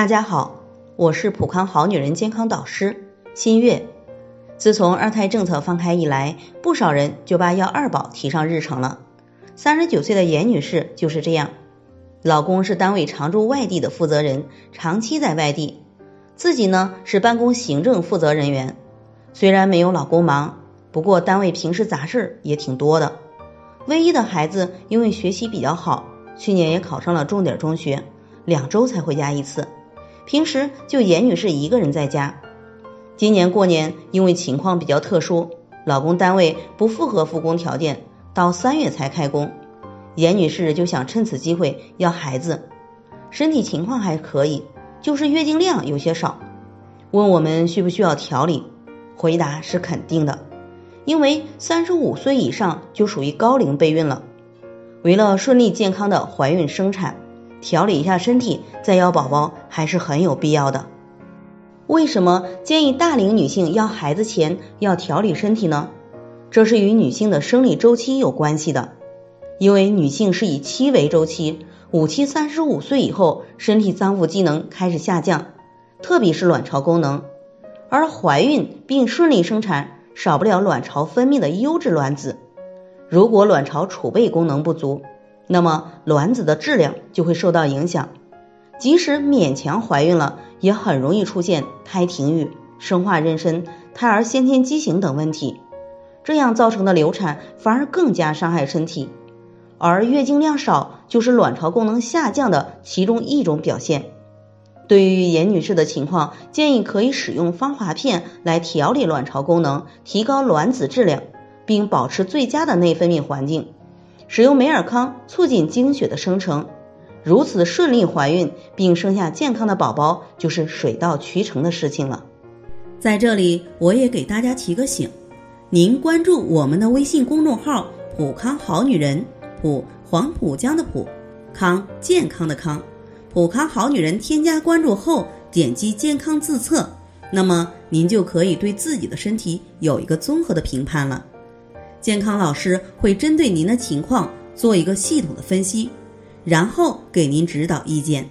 大家好，我是普康好女人健康导师新月。自从二胎政策放开以来，不少人就把要二宝提上日程了。三十九岁的严女士就是这样，老公是单位常驻外地的负责人，长期在外地，自己呢是办公行政负责人员。虽然没有老公忙，不过单位平时杂事也挺多的。唯一的孩子因为学习比较好，去年也考上了重点中学，两周才回家一次。平时就严女士一个人在家。今年过年因为情况比较特殊，老公单位不符合复工条件，到三月才开工。严女士就想趁此机会要孩子，身体情况还可以，就是月经量有些少，问我们需不需要调理。回答是肯定的，因为三十五岁以上就属于高龄备孕了。为了顺利健康的怀孕生产，调理一下身体再要宝宝还是很有必要的。为什么建议大龄女性要孩子前要调理身体呢？这是与女性的生理周期有关系的，因为女性是以期为周期，五期三十五岁以后，身体脏腑机能开始下降，特别是卵巢功能。而怀孕并顺利生产，少不了卵巢分泌的优质卵子。如果卵巢储备功能不足，那么卵子的质量就会受到影响。即使勉强怀孕了，也很容易出现胎停育、生化妊娠、胎儿先天畸形等问题。这样造成的流产反而更加伤害身体。而月经量少就是卵巢功能下降的其中一种表现。对于严女士的情况，建议可以使用芳华片来调理卵巢功能，提高卵子质量，并保持最佳的内分泌环境。使用美尔康促进经血的生成，如此顺利怀孕并生下健康的宝宝，就是水到渠成的事情了。在这里，我也给大家提个醒：您关注我们的微信公众号“普康好女人”，普黄浦江的浦，康健康的康。普康好女人添加关注后，点击健康自测，那么您就可以对自己的身体有一个综合的评判了。健康老师会针对您的情况做一个系统的分析，然后给您指导意见。